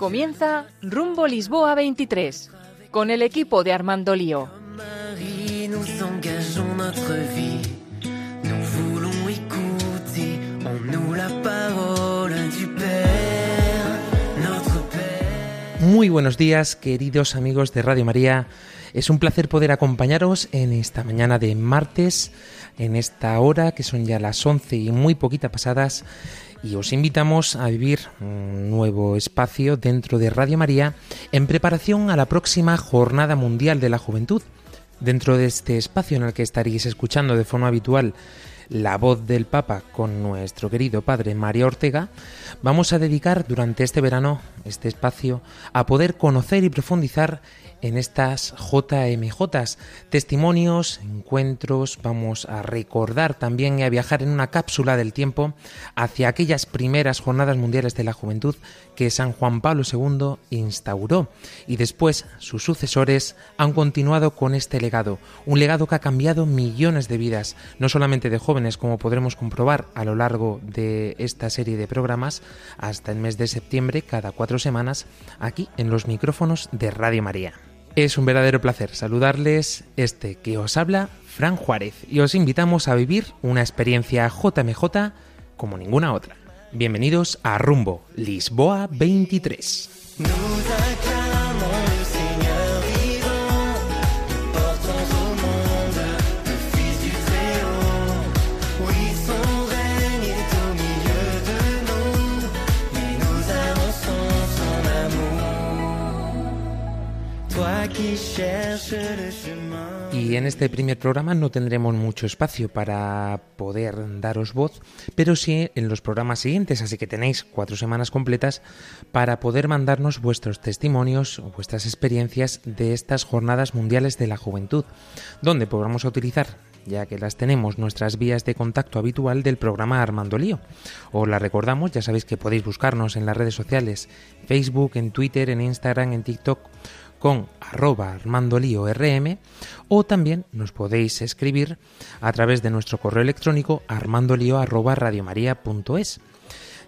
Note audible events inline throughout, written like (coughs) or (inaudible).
Comienza Rumbo Lisboa 23 con el equipo de Armando Lío. Muy buenos días, queridos amigos de Radio María. Es un placer poder acompañaros en esta mañana de martes, en esta hora que son ya las 11 y muy poquita pasadas y os invitamos a vivir un nuevo espacio dentro de Radio María en preparación a la próxima Jornada Mundial de la Juventud. Dentro de este espacio en el que estaréis escuchando de forma habitual la voz del Papa con nuestro querido Padre María Ortega, vamos a dedicar durante este verano este espacio a poder conocer y profundizar en estas JMJs, testimonios, encuentros, vamos a recordar también y a viajar en una cápsula del tiempo hacia aquellas primeras jornadas mundiales de la juventud que San Juan Pablo II instauró. Y después sus sucesores han continuado con este legado, un legado que ha cambiado millones de vidas, no solamente de jóvenes como podremos comprobar a lo largo de esta serie de programas hasta el mes de septiembre cada cuatro semanas aquí en los micrófonos de Radio María. Es un verdadero placer saludarles este que os habla Fran Juárez y os invitamos a vivir una experiencia JMJ como ninguna otra. Bienvenidos a Rumbo Lisboa 23. Y en este primer programa no tendremos mucho espacio para poder daros voz, pero sí en los programas siguientes, así que tenéis cuatro semanas completas para poder mandarnos vuestros testimonios o vuestras experiencias de estas jornadas mundiales de la juventud, donde podamos utilizar ya que las tenemos nuestras vías de contacto habitual del programa Armando Lío. Os la recordamos, ya sabéis que podéis buscarnos en las redes sociales, Facebook, en Twitter, en Instagram, en TikTok con arroba o también nos podéis escribir a través de nuestro correo electrónico armandolio.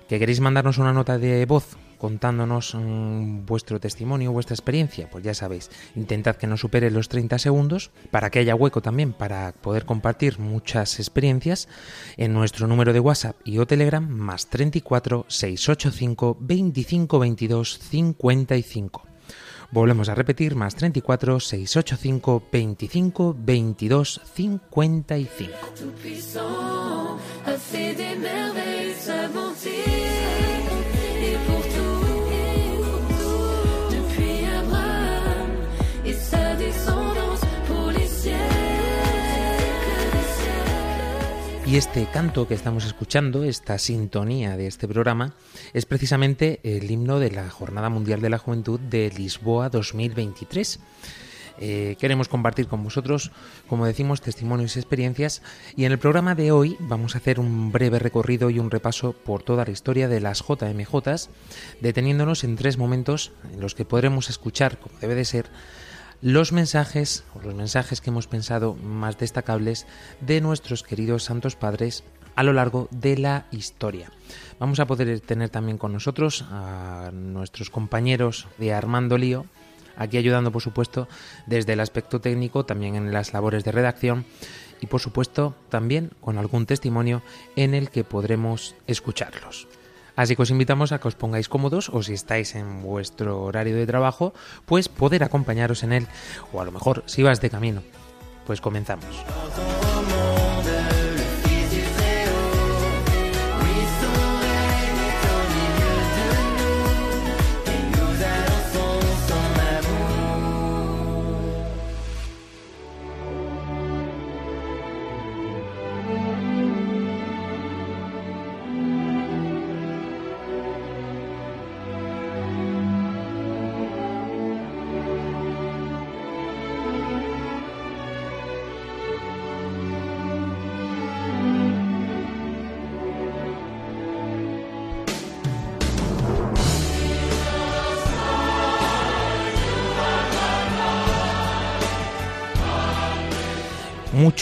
¿Que queréis mandarnos una nota de voz contándonos mm, vuestro testimonio, vuestra experiencia? Pues ya sabéis, intentad que no supere los 30 segundos para que haya hueco también para poder compartir muchas experiencias en nuestro número de WhatsApp y o Telegram más 34 685 25 22 55. Volvemos a repetir, más 34 685 25 22 55. Y este canto que estamos escuchando, esta sintonía de este programa, es precisamente el himno de la Jornada Mundial de la Juventud de Lisboa 2023. Eh, queremos compartir con vosotros, como decimos, testimonios y experiencias y en el programa de hoy vamos a hacer un breve recorrido y un repaso por toda la historia de las JMJs, deteniéndonos en tres momentos en los que podremos escuchar, como debe de ser, los mensajes o los mensajes que hemos pensado más destacables de nuestros queridos santos padres a lo largo de la historia. Vamos a poder tener también con nosotros a nuestros compañeros de Armando Lío, aquí ayudando por supuesto desde el aspecto técnico, también en las labores de redacción y por supuesto también con algún testimonio en el que podremos escucharlos. Así que os invitamos a que os pongáis cómodos o si estáis en vuestro horario de trabajo, pues poder acompañaros en él. O a lo mejor si vas de camino. Pues comenzamos.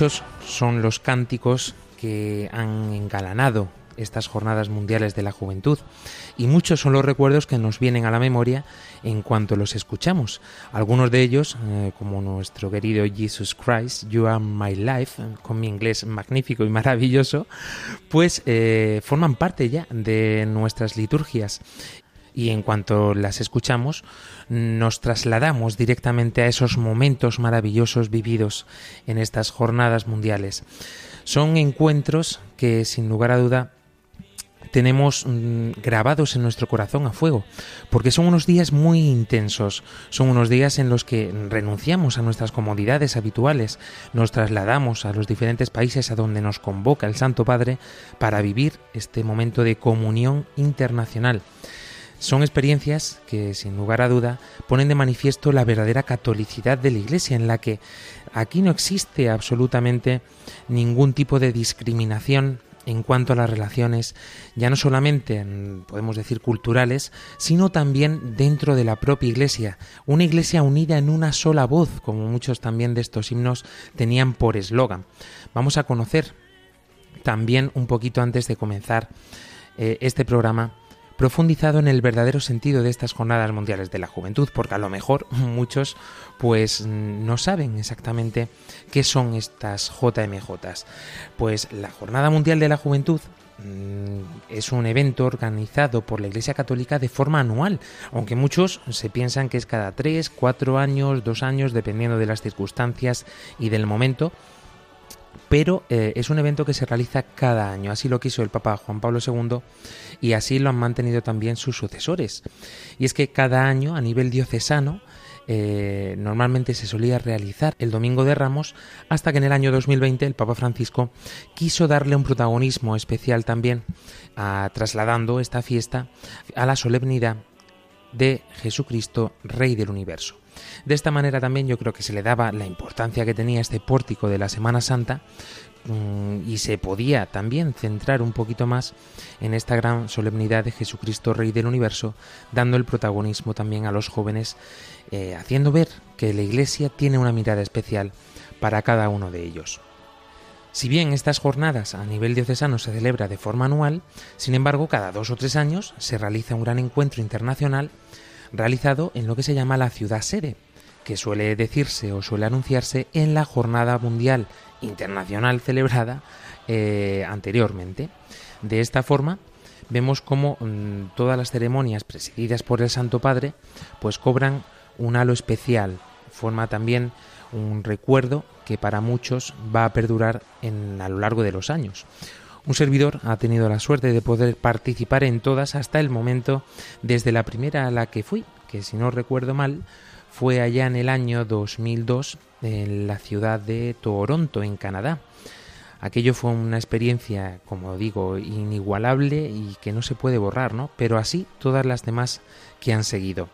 Muchos son los cánticos que han engalanado estas jornadas mundiales de la juventud y muchos son los recuerdos que nos vienen a la memoria en cuanto los escuchamos. Algunos de ellos, eh, como nuestro querido Jesus Christ, You Are My Life, con mi inglés magnífico y maravilloso, pues eh, forman parte ya de nuestras liturgias y en cuanto las escuchamos nos trasladamos directamente a esos momentos maravillosos vividos en estas jornadas mundiales. Son encuentros que sin lugar a duda tenemos mm, grabados en nuestro corazón a fuego, porque son unos días muy intensos, son unos días en los que renunciamos a nuestras comodidades habituales, nos trasladamos a los diferentes países a donde nos convoca el Santo Padre para vivir este momento de comunión internacional. Son experiencias que, sin lugar a duda, ponen de manifiesto la verdadera catolicidad de la Iglesia, en la que aquí no existe absolutamente ningún tipo de discriminación en cuanto a las relaciones, ya no solamente, podemos decir, culturales, sino también dentro de la propia Iglesia. Una Iglesia unida en una sola voz, como muchos también de estos himnos tenían por eslogan. Vamos a conocer también un poquito antes de comenzar eh, este programa profundizado en el verdadero sentido de estas jornadas mundiales de la juventud, porque a lo mejor (laughs) muchos pues no saben exactamente qué son estas JMJs. Pues la Jornada Mundial de la Juventud mm, es un evento organizado por la Iglesia Católica de forma anual, aunque muchos se piensan que es cada tres, cuatro años, dos años, dependiendo de las circunstancias y del momento, pero eh, es un evento que se realiza cada año. Así lo quiso el Papa Juan Pablo II y así lo han mantenido también sus sucesores. Y es que cada año a nivel diocesano eh, normalmente se solía realizar el Domingo de Ramos hasta que en el año 2020 el Papa Francisco quiso darle un protagonismo especial también trasladando esta fiesta a la solemnidad de Jesucristo, Rey del Universo. De esta manera también yo creo que se le daba la importancia que tenía este pórtico de la Semana Santa mm, y se podía también centrar un poquito más en esta gran solemnidad de Jesucristo Rey del Universo, dando el protagonismo también a los jóvenes, eh, haciendo ver que la Iglesia tiene una mirada especial para cada uno de ellos. Si bien estas jornadas a nivel diocesano se celebra de forma anual, sin embargo, cada dos o tres años se realiza un gran encuentro internacional realizado en lo que se llama la ciudad sede, que suele decirse o suele anunciarse en la Jornada Mundial Internacional celebrada eh, anteriormente. De esta forma, vemos cómo mm, todas las ceremonias presididas por el Santo Padre pues cobran un halo especial, forma también un recuerdo que para muchos va a perdurar en, a lo largo de los años. Un servidor ha tenido la suerte de poder participar en todas hasta el momento, desde la primera a la que fui, que si no recuerdo mal, fue allá en el año 2002 en la ciudad de Toronto, en Canadá. Aquello fue una experiencia, como digo, inigualable y que no se puede borrar, ¿no? Pero así todas las demás que han seguido.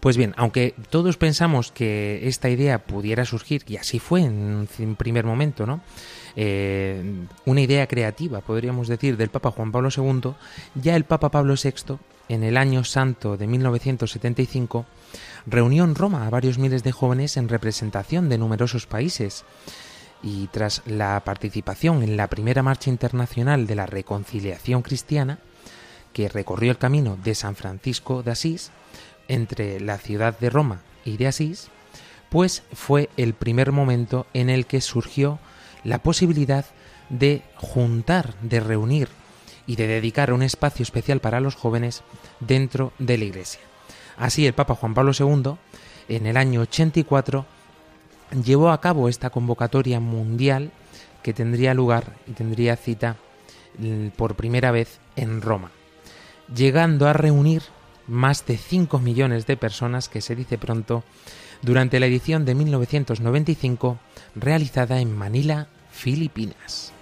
Pues bien, aunque todos pensamos que esta idea pudiera surgir, y así fue en un primer momento, ¿no? Eh, una idea creativa, podríamos decir, del Papa Juan Pablo II, ya el Papa Pablo VI, en el año santo de 1975, reunió en Roma a varios miles de jóvenes en representación de numerosos países. Y tras la participación en la primera marcha internacional de la reconciliación cristiana, que recorrió el camino de San Francisco de Asís, entre la ciudad de Roma y de Asís, pues fue el primer momento en el que surgió la posibilidad de juntar, de reunir y de dedicar un espacio especial para los jóvenes dentro de la Iglesia. Así el Papa Juan Pablo II, en el año 84, llevó a cabo esta convocatoria mundial que tendría lugar y tendría cita mm, por primera vez en Roma, llegando a reunir más de 5 millones de personas, que se dice pronto, durante la edición de 1995 realizada en Manila, Filipinas.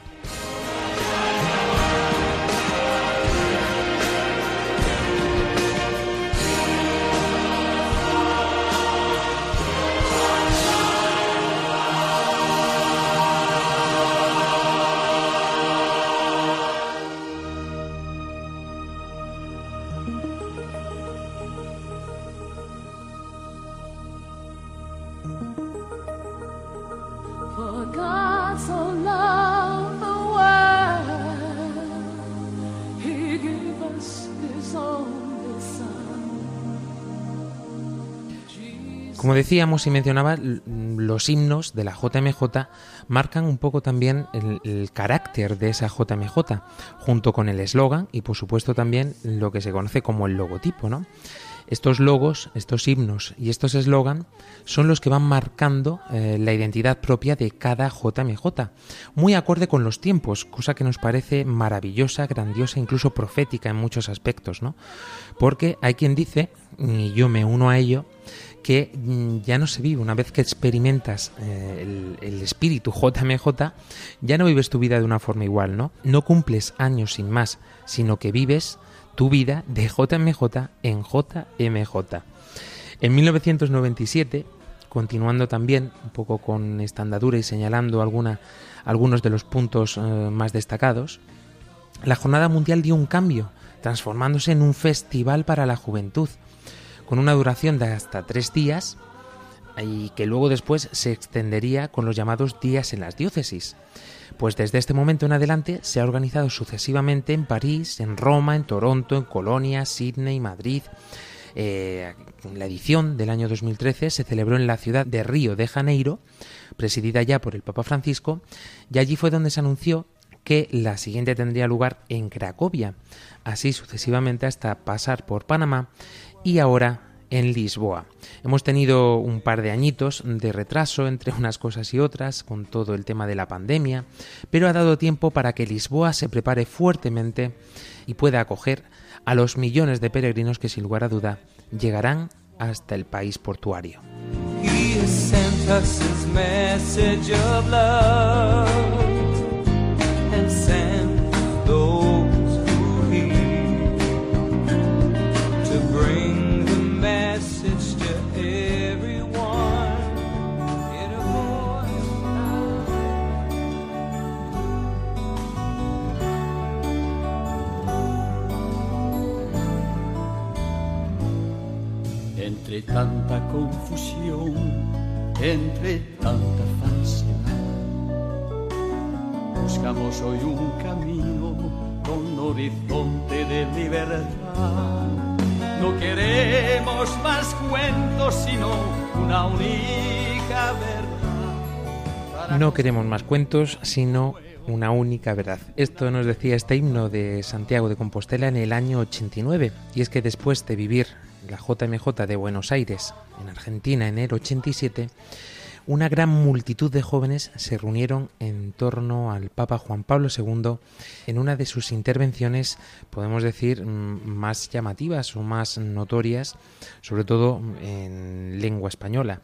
Decíamos y mencionaba, los himnos de la JMJ marcan un poco también el, carácter de esa JMJ, junto con el eslogan y por supuesto también lo que se conoce como el logotipo, ¿no? Estos logos, estos himnos y estos eslogan son los que van marcando eh, la identidad propia de cada JMJ, muy acorde con los tiempos, cosa que nos parece maravillosa, grandiosa, incluso profética en muchos aspectos, ¿no? Porque hay quien dice, y yo me uno a ello, que mm, ya no se vive. Una vez que experimentas eh, el, espíritu JMJ, ya no vives tu vida de una forma igual, ¿no? No cumples años sin más, sino que vives tu vida de JMJ en JMJ. En 1997, continuando también un poco con esta andadura y señalando alguna, algunos de los puntos eh, más destacados, la Jornada Mundial dio un cambio, transformándose en un festival para la juventud, con una duración de hasta tres días y que luego después se extendería con los llamados días en las diócesis. Pues desde este momento en adelante se ha organizado sucesivamente en París, en Roma, en Toronto, en Colonia, Sydney, Madrid. Eh, la edición del año 2013 se celebró en la ciudad de Río de Janeiro, presidida ya por el Papa Francisco, y allí fue donde se anunció que la siguiente tendría lugar en Cracovia, así sucesivamente hasta pasar por Panamá y ahora en Lisboa. Hemos tenido un par de añitos de retraso entre unas cosas y otras con todo el tema de la pandemia, pero ha dado tiempo para que Lisboa se prepare fuertemente y pueda acoger a los millones de peregrinos que sin lugar a duda llegarán hasta el país portuario. Entre tanta confusión, entre tanta falsedad, buscamos hoy un camino con horizonte de libertad. No queremos más cuentos, sino una única verdad. No queremos más cuentos, sino una única verdad. Esto nos decía este himno de Santiago de Compostela en el año 89, y es que después de vivir la JMJ de Buenos Aires, en Argentina, en el 87, una gran multitud de jóvenes se reunieron en torno al Papa Juan Pablo II en una de sus intervenciones, podemos decir, más llamativas o más notorias, sobre todo en lengua española.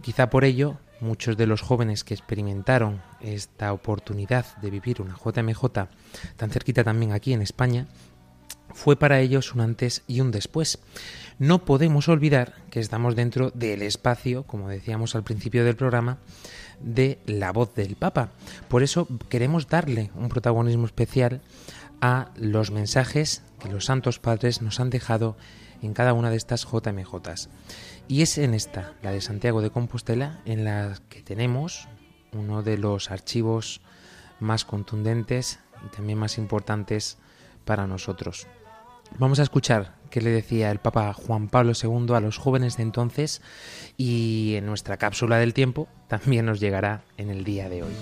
Quizá por ello, muchos de los jóvenes que experimentaron esta oportunidad de vivir una JMJ tan cerquita también aquí en España, fue para ellos un antes y un después. No podemos olvidar que estamos dentro del espacio, como decíamos al principio del programa, de la voz del Papa. Por eso queremos darle un protagonismo especial a los mensajes que los santos padres nos han dejado en cada una de estas JMJs. Y es en esta, la de Santiago de Compostela, en la que tenemos uno de los archivos más contundentes y también más importantes para nosotros. Vamos a escuchar qué le decía el Papa Juan Pablo II a los jóvenes de entonces y en nuestra cápsula del tiempo también nos llegará en el día de hoy.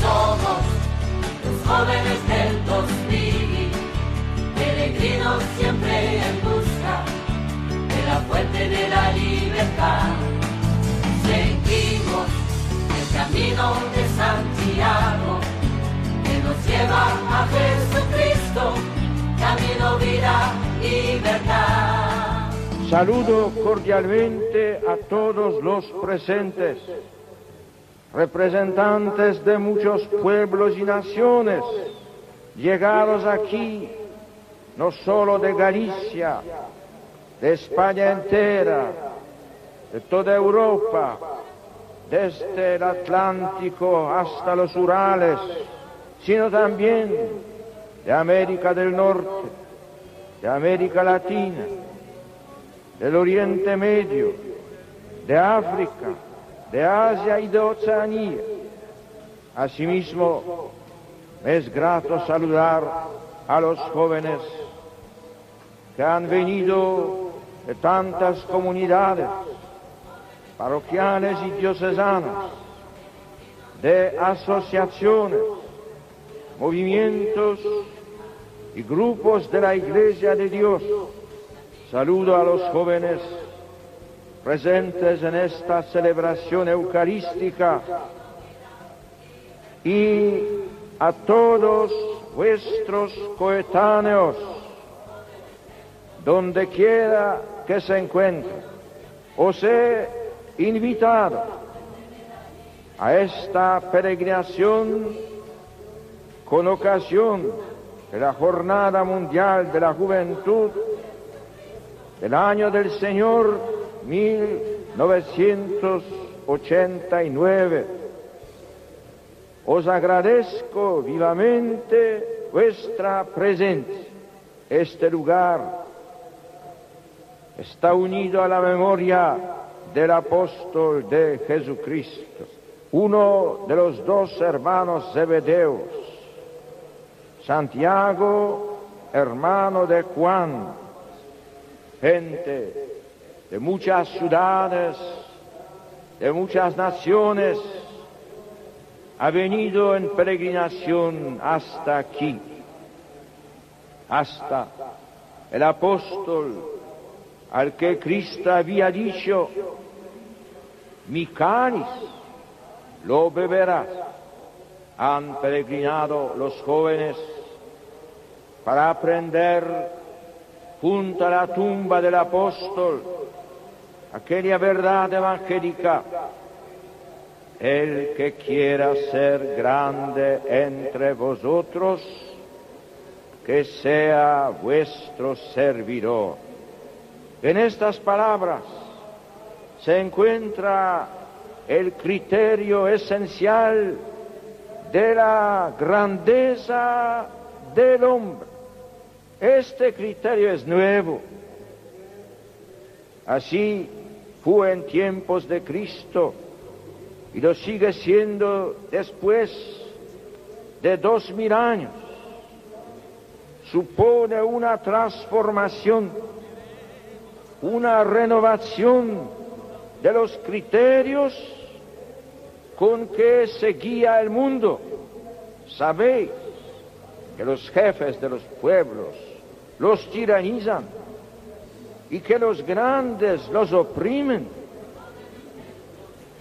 Somos los jóvenes del 2000, peregrinos siempre en busca de la fuente de la libertad. Seguimos el camino de Santiago nos lleva a Jesucristo, Saludo cordialmente a todos los presentes, representantes de muchos pueblos y naciones, llegados aquí no solo de Galicia, de España entera, de toda Europa, desde el Atlántico hasta los Urales, sino también de América del Norte, de América Latina, del Oriente Medio, de África, de Asia y de Oceanía. Asimismo, es grato saludar a los jóvenes que han venido de tantas comunidades parroquiales y diocesanas, de asociaciones, movimientos y grupos de la Iglesia de Dios. Saludo a los jóvenes presentes en esta celebración eucarística y a todos vuestros coetáneos, donde quiera que se encuentren. Os he invitado a esta peregrinación con ocasión de la Jornada Mundial de la Juventud del año del Señor 1989. Os agradezco vivamente vuestra presencia. Este lugar está unido a la memoria del apóstol de Jesucristo, uno de los dos hermanos Zebedeos, Santiago, hermano de Juan, gente de muchas ciudades, de muchas naciones, ha venido en peregrinación hasta aquí, hasta el apóstol al que Cristo había dicho, mi cáliz lo beberás. Han peregrinado los jóvenes para aprender junto a la tumba del apóstol aquella verdad evangélica. El que quiera ser grande entre vosotros, que sea vuestro servidor. En estas palabras se encuentra el criterio esencial de la grandeza del hombre. Este criterio es nuevo. Así fue en tiempos de Cristo y lo sigue siendo después de dos mil años. Supone una transformación, una renovación de los criterios con que se guía el mundo. Sabéis que los jefes de los pueblos los tiranizan y que los grandes los oprimen.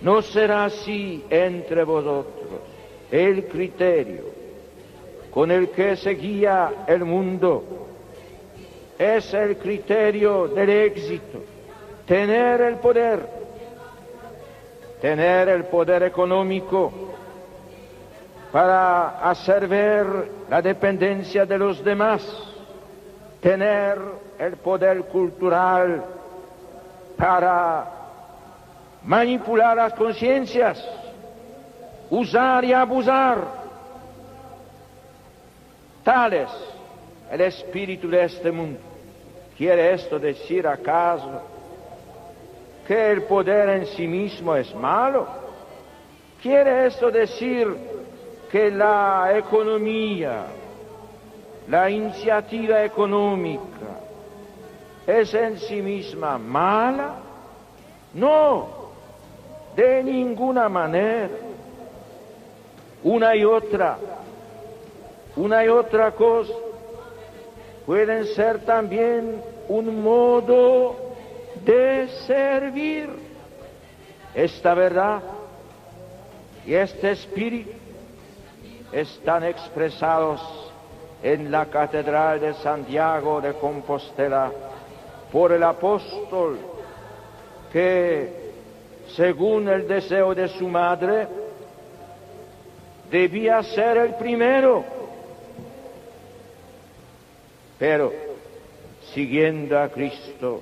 No será así entre vosotros el criterio con el que se guía el mundo. Es el criterio del éxito, tener el poder, tener el poder económico para hacer ver la dependencia de los demás, tener el poder cultural para manipular las conciencias, usar y abusar. Tal es el espíritu de este mundo. ¿Quiere esto decir acaso que el poder en sí mismo es malo? ¿Quiere esto decir que la economía, la iniciativa económica es en sí misma mala? No, de ninguna manera. Una y otra, una y otra cosa pueden ser también un modo de servir esta verdad y este espíritu están expresados en la Catedral de Santiago de Compostela por el apóstol que, según el deseo de su madre, debía ser el primero. Pero, siguiendo a Cristo,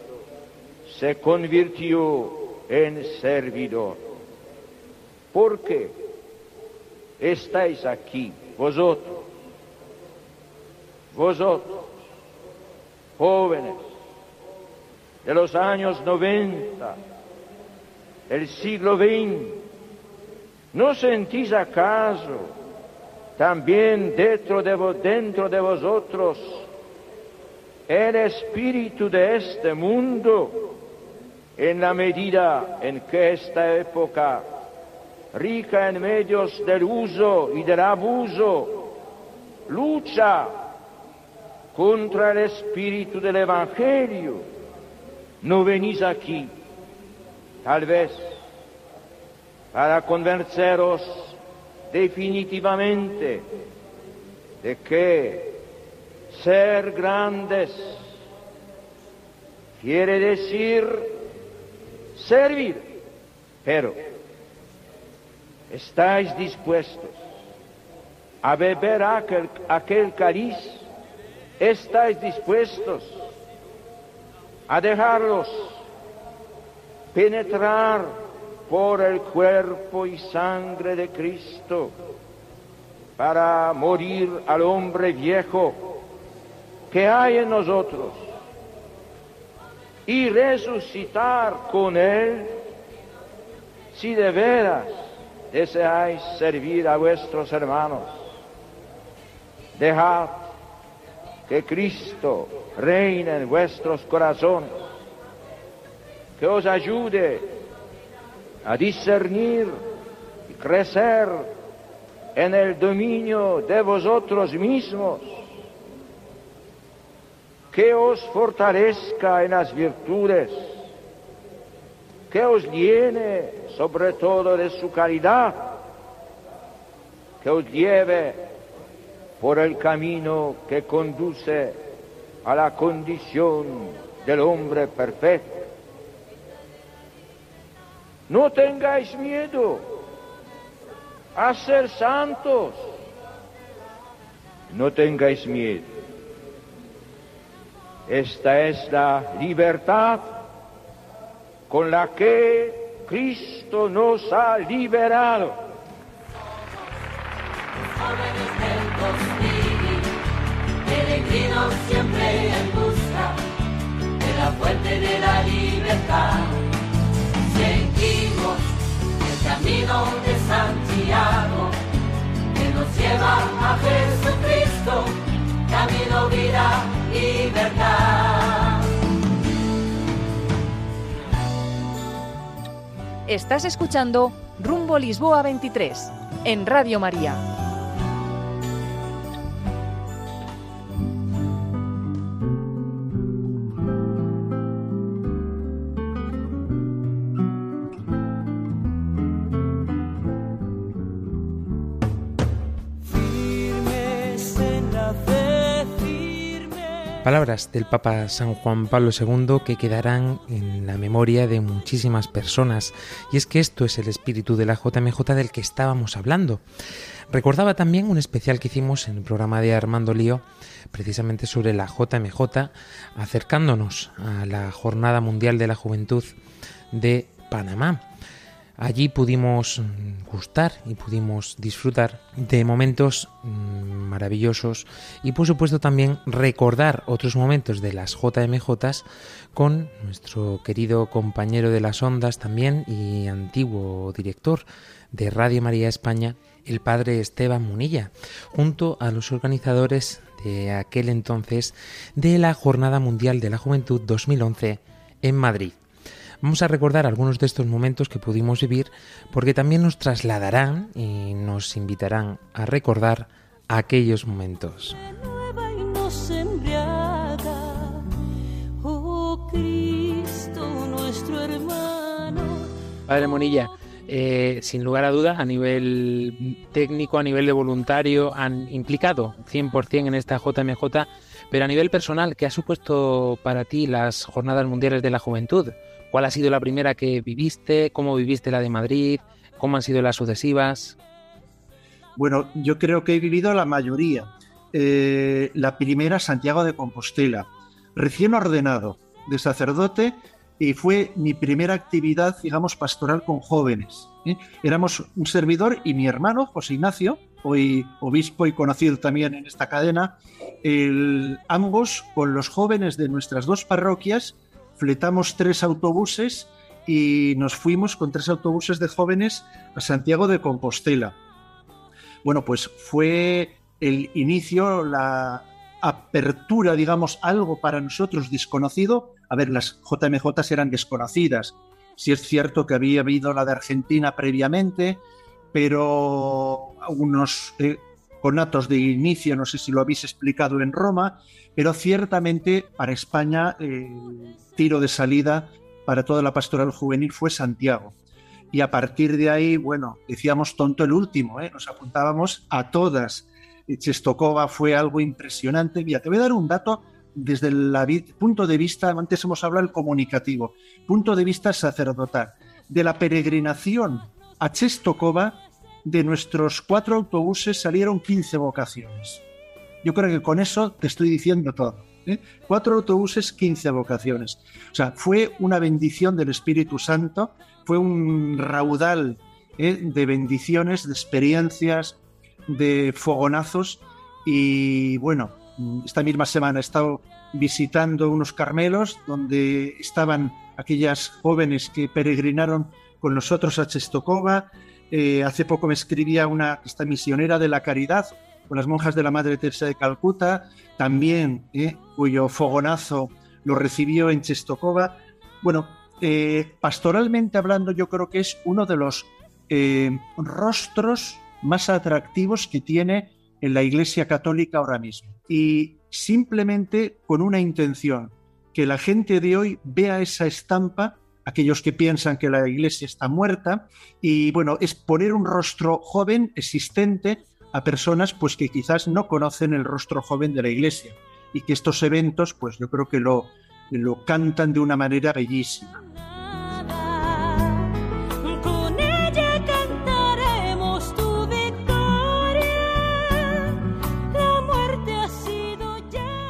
se convirtió en servidor. ¿Por qué estáis aquí, vosotros? Vosotros, jóvenes, de los años 90, del siglo XX, ¿no sentís acaso también dentro de, dentro de vosotros el espíritu de este mundo en la medida en que esta época, rica en medios del uso y del abuso, lucha contra el espíritu del Evangelio. No venís aquí, tal vez, para convenceros definitivamente de que ser grandes quiere decir servir, pero ¿estáis dispuestos a beber aquel, aquel cariz? ¿Estáis dispuestos a dejarlos penetrar por el cuerpo y sangre de Cristo para morir al hombre viejo que hay en nosotros y resucitar con Él si de veras deseáis servir a vuestros hermanos. Dejad que Cristo reine en vuestros corazones, que os ayude a discernir y crecer en el dominio de vosotros mismos, que os fortalezca en las virtudes, que os llene sobre todo de su caridad, que os lleve por el camino que conduce a la condición del hombre perfecto. No tengáis miedo a ser santos. No tengáis miedo. Esta es la libertad con la que Cristo nos ha liberado. Costiri, peregrinos siempre en busca de la fuente de la libertad. Seguimos el camino de Santiago que nos lleva a Jesucristo, camino, vida y verdad. Estás escuchando Rumbo Lisboa 23 en Radio María. Palabras del Papa San Juan Pablo II que quedarán en la memoria de muchísimas personas. Y es que esto es el espíritu de la JMJ del que estábamos hablando. Recordaba también un especial que hicimos en el programa de Armando Lío, precisamente sobre la JMJ, acercándonos a la Jornada Mundial de la Juventud de Panamá. Allí pudimos gustar y pudimos disfrutar de momentos maravillosos y por supuesto también recordar otros momentos de las JMJ con nuestro querido compañero de las ondas también y antiguo director de Radio María España, el padre Esteban Munilla, junto a los organizadores de aquel entonces de la Jornada Mundial de la Juventud 2011 en Madrid. Vamos a recordar algunos de estos momentos que pudimos vivir porque también nos trasladarán y nos invitarán a recordar aquellos momentos. Oh. Padre Monilla, eh, sin lugar a dudas, a nivel técnico, a nivel de voluntario, han implicado 100% en esta JMJ, pero a nivel personal, ¿qué ha supuesto para ti las Jornadas Mundiales de la Juventud? ¿Cuál ha sido la primera que viviste? ¿Cómo viviste la de Madrid? ¿Cómo han sido las sucesivas? Bueno, yo creo que he vivido la mayoría. Eh, la primera, Santiago de Compostela, recién ordenado de sacerdote y fue mi primera actividad, digamos, pastoral con jóvenes. ¿eh? Éramos un servidor y mi hermano, José Ignacio, hoy obispo y conocido también en esta cadena, ambos con los jóvenes de nuestras dos parroquias, fletamos tres autobuses y nos fuimos con tres autobuses de jóvenes a Santiago de Compostela. Bueno, pues fue el inicio, la apertura, digamos, algo para nosotros desconocido. A ver, las JMJ eran desconocidas. Si es cierto que había habido la de Argentina previamente, pero eh, conatos de inicio, no sé si lo habéis explicado en Roma, pero ciertamente para España el tiro de salida para toda la pastoral juvenil fue Santiago. Y a partir de ahí, bueno, decíamos tonto el último, ¿eh? nos apuntábamos a todas. Chestokova fue algo impresionante. Mira, te voy a dar un dato desde el punto de vista, antes hemos hablado del comunicativo, punto de vista sacerdotal. De la peregrinación a Chestokova, de nuestros cuatro autobuses salieron 15 vocaciones. Yo creo que con eso te estoy diciendo todo. ¿eh? Cuatro autobuses, 15 vocaciones. O sea, fue una bendición del Espíritu Santo, fue un raudal ¿eh? de bendiciones, de experiencias, de fogonazos. Y bueno, esta misma semana he estado visitando unos carmelos donde estaban aquellas jóvenes que peregrinaron con nosotros a Chestokova. Eh, hace poco me escribía una esta misionera de la caridad, con las monjas de la Madre Teresa de Calcuta, también, eh, cuyo fogonazo lo recibió en Chestokova. Bueno, eh, pastoralmente hablando, yo creo que es uno de los rostros más atractivos que tiene en la Iglesia Católica ahora mismo. Y simplemente con una intención, que la gente de hoy vea esa estampa, aquellos que piensan que la Iglesia está muerta, y bueno, es poner un rostro joven, existente, a personas pues que quizás no conocen el rostro joven de la iglesia y que estos eventos pues yo creo que lo, lo cantan de una manera bellísima.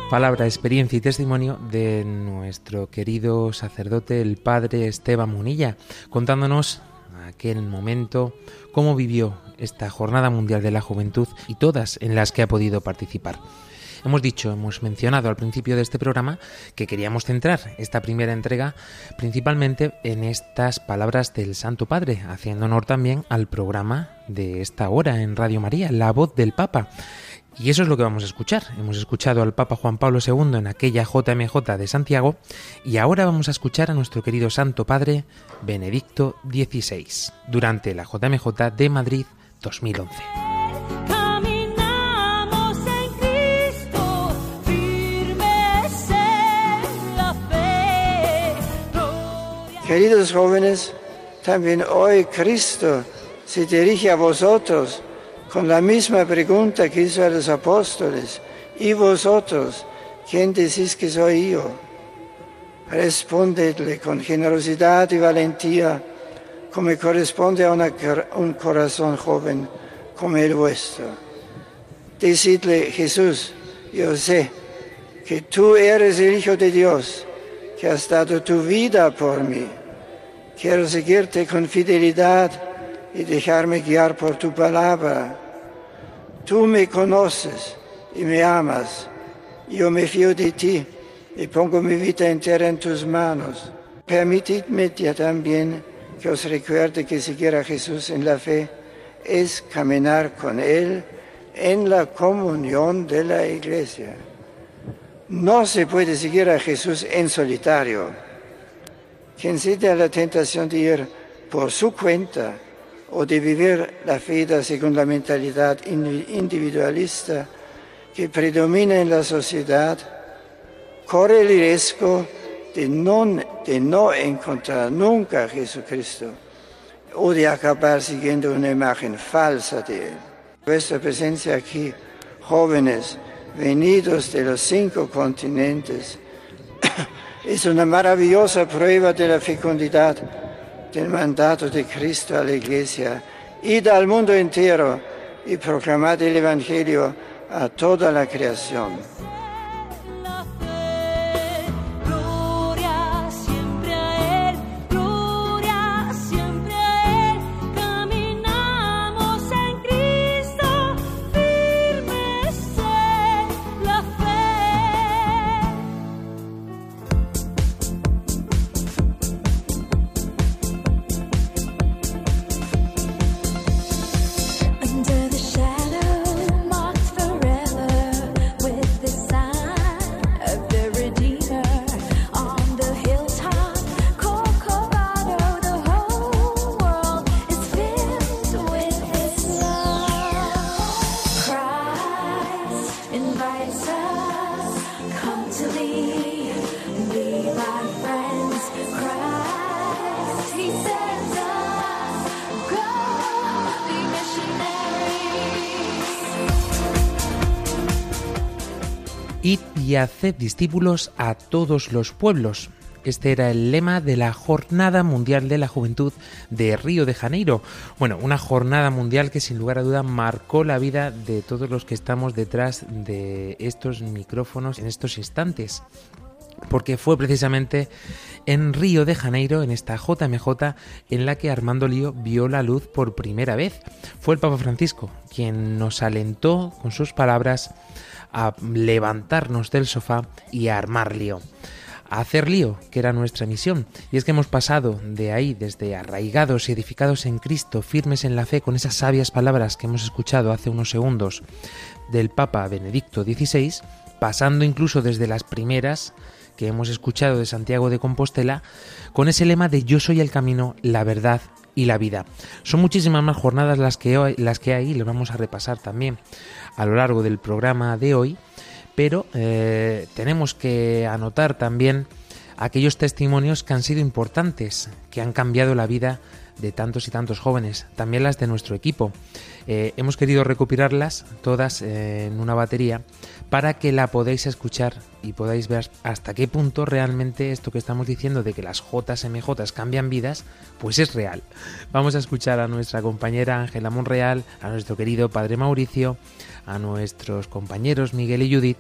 Palabra, experiencia y testimonio de nuestro querido sacerdote, el padre Esteban Munilla, contándonos aquel momento, cómo vivió esta Jornada Mundial de la Juventud y todas en las que ha podido participar. Hemos dicho, hemos mencionado al principio de este programa que queríamos centrar esta primera entrega principalmente en estas palabras del Santo Padre, haciendo honor también al programa de esta hora en Radio María, La Voz del Papa. Y eso es lo que vamos a escuchar. Hemos escuchado al Papa Juan Pablo II en aquella JMJ de Santiago y ahora vamos a escuchar a nuestro querido Santo Padre Benedicto XVI durante la JMJ de Madrid 2011. Queridos jóvenes, también hoy Cristo se dirige a vosotros con la misma pregunta que hizo a los apóstoles. ¿Y vosotros, quién decís que soy yo? Respondedle con generosidad y valentía como corresponde a un corazón joven como el vuestro. Decidle, Jesús, yo sé que tú eres el Hijo de Dios, que has dado tu vida por mí. Quiero seguirte con fidelidad y dejarme guiar por tu palabra. Tú me conoces y me amas. Yo me fío de ti y pongo mi vida entera en tus manos. Permitidme ya también que os recuerde que seguir a Jesús en la fe es caminar con Él en la comunión de la iglesia. No se puede seguir a Jesús en solitario. Quien cede a la tentación de ir por su cuenta o de vivir la fe según la mentalidad individualista que predomina en la sociedad, corre el riesgo de no, de no encontrar nunca a Jesucristo o de acabar siguiendo una imagen falsa de Él. Vuestra presencia aquí, jóvenes venidos de los cinco continentes, (coughs) es una maravillosa prueba de la fecundidad del mandato de Cristo a la Iglesia. Id al mundo entero y proclamad el Evangelio a toda la creación. Haced discípulos a todos los pueblos. Este era el lema de la Jornada Mundial de la Juventud de Río de Janeiro. Bueno, una jornada mundial que sin lugar a duda marcó la vida de todos los que estamos detrás de estos micrófonos en estos instantes. Porque fue precisamente en Río de Janeiro, en esta JMJ, en la que Armando Lío vio la luz por primera vez. Fue el Papa Francisco quien nos alentó con sus palabras a levantarnos del sofá y a armar lío a hacer lío, que era nuestra misión. Y es que hemos pasado de ahí, desde arraigados y edificados en Cristo, firmes en la fe, con esas sabias palabras que hemos escuchado hace unos segundos del Papa Benedicto XVI, pasando incluso desde las primeras que hemos escuchado de Santiago de Compostela, con ese lema de yo soy el camino, la verdad y la vida. Son muchísimas más jornadas las que, las que hay y lo vamos a repasar también a lo largo del programa de hoy pero eh, tenemos que anotar también aquellos testimonios que han sido importantes, que han cambiado la vida de tantos y tantos jóvenes, también las de nuestro equipo. Eh, hemos querido recopilarlas todas eh, en una batería para que la podáis escuchar y podáis ver hasta qué punto realmente esto que estamos diciendo de que las JMJ cambian vidas, pues es real. Vamos a escuchar a nuestra compañera Ángela Monreal, a nuestro querido padre Mauricio, a nuestros compañeros Miguel y Judith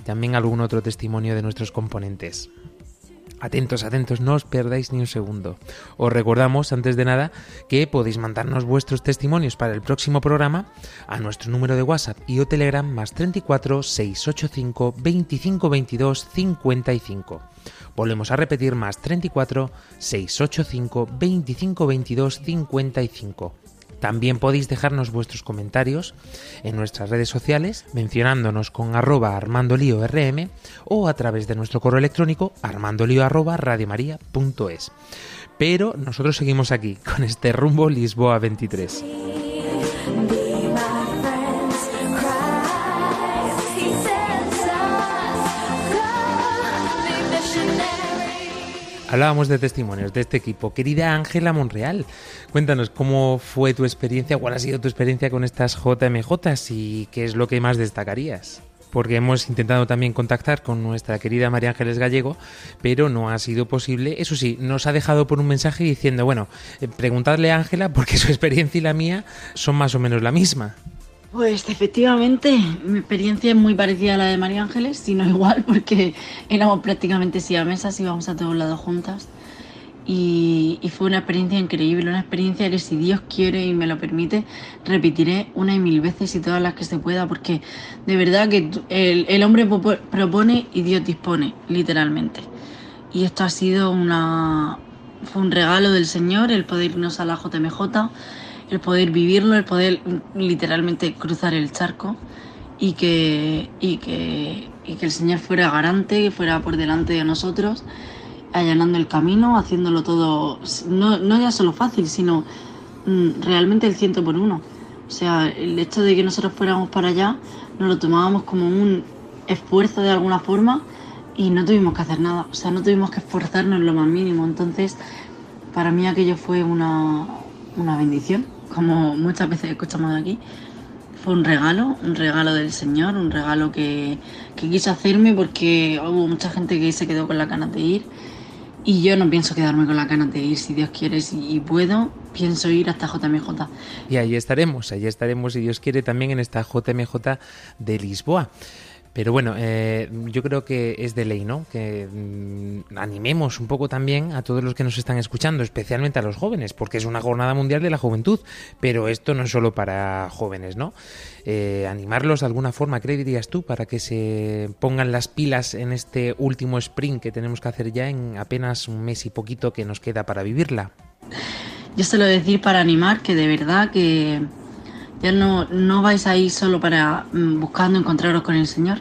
y también algún otro testimonio de nuestros componentes. Atentos, atentos, no os perdáis ni un segundo. Os recordamos, antes de nada, que podéis mandarnos vuestros testimonios para el próximo programa a nuestro número de WhatsApp y o Telegram más 34 685 25 22 55. Volvemos a repetir más 34 685 25 22 55. También podéis dejarnos vuestros comentarios en nuestras redes sociales mencionándonos con arroba armandolíorm o a través de nuestro correo electrónico armandolio arroba radiomaria.es. Pero nosotros seguimos aquí con este rumbo Lisboa 23. Hablábamos de testimonios de este equipo. Querida Ángela Monreal, cuéntanos cómo fue tu experiencia, cuál ha sido tu experiencia con estas JMJ y qué es lo que más destacarías porque hemos intentado también contactar con nuestra querida María Ángeles Gallego, pero no ha sido posible. Eso sí, nos ha dejado por un mensaje diciendo, bueno, eh, preguntadle a Ángela porque su (laughs) experiencia y la mía son más o menos la misma. Pues efectivamente, mi experiencia es muy parecida a la de María Ángeles, sino (laughs) igual, porque éramos prácticamente mesas y íbamos a todos lados juntas. Y, fue una experiencia increíble, una experiencia que si Dios quiere y me lo permite, repetiré una y mil veces y todas las que se pueda, porque de verdad que el, el hombre propone y Dios dispone, literalmente. Y esto ha sido una, fue un regalo del Señor, el poder irnos a la JMJ el poder vivirlo, el poder literalmente cruzar el charco y que, y que, y que el Señor fuera garante, que fuera por delante de nosotros, allanando el camino, haciéndolo todo, no, no ya solo fácil, sino mm, realmente el ciento por uno. O sea, el hecho de que nosotros fuéramos para allá, nos lo tomábamos como un esfuerzo de alguna forma y no tuvimos que hacer nada. O sea, no tuvimos que esforzarnos lo más mínimo. Entonces, para mí aquello fue una, una bendición como muchas veces escuchamos aquí, fue un regalo, un regalo del Señor, un regalo que, que quiso hacerme porque hubo mucha gente que se quedó con la ganas de ir y yo no pienso quedarme con la ganas de ir, si Dios quiere y puedo, pienso ir hasta JMJ. Y ahí estaremos, ahí estaremos si Dios quiere también en esta JMJ de Lisboa. Pero bueno, eh, yo creo que es de ley, ¿no? Que mm, animemos un poco también a todos los que nos están escuchando, especialmente a los jóvenes, porque es una jornada mundial de la juventud. Pero esto no es solo para jóvenes, ¿no? Eh, animarlos de alguna forma, ¿qué dirías tú? Para que se pongan las pilas en este último sprint que tenemos que hacer ya en apenas un mes y poquito que nos queda para vivirla. Yo se decir para animar que de verdad que ya no, no vais a ir solo para mm, buscando encontraros con el Señor.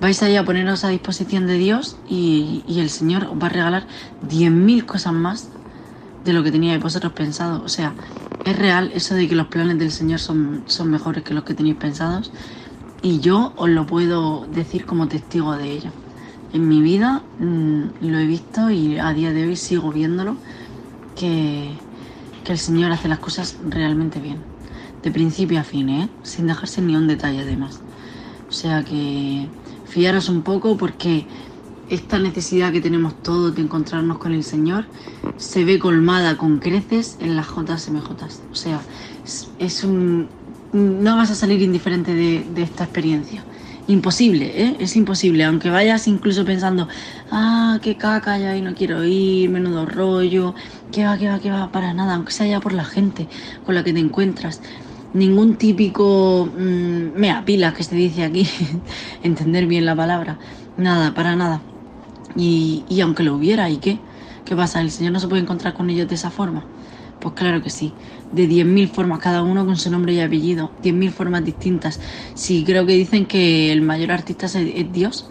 Vais a ir a poneros a disposición de Dios y, el Señor os va a regalar 10.000 cosas más de lo que teníais vosotros pensado. O sea, es real eso de que los planes del Señor son, son mejores que los que tenéis pensados. Y yo os lo puedo decir como testigo de ello. En mi vida mm, lo he visto y a día de hoy sigo viéndolo, que, que el Señor hace las cosas realmente bien de principio a fin, ¿eh? sin dejarse ni un detalle además. O sea que fiaros un poco porque esta necesidad que tenemos todos de encontrarnos con el Señor se ve colmada con creces en las JMJ. O sea, es, un... No vas a salir indiferente de, esta experiencia. Imposible, ¿eh? Es imposible. Aunque vayas incluso pensando, ah, qué caca ya y no quiero ir, menudo rollo, qué va, qué va, qué va, para nada. Aunque sea ya por la gente con la que te encuentras. Ningún típico mmm, mea pilas que se dice aquí, (laughs) entender bien la palabra. Nada, para nada. Y, y aunque lo hubiera, ¿y qué? ¿Qué pasa? ¿El Señor no se puede encontrar con ellos de esa forma? Pues claro que sí, de 10.000 formas, cada uno con su nombre y apellido, 10.000 formas distintas. Sí, creo que dicen que el mayor artista es, es, Dios,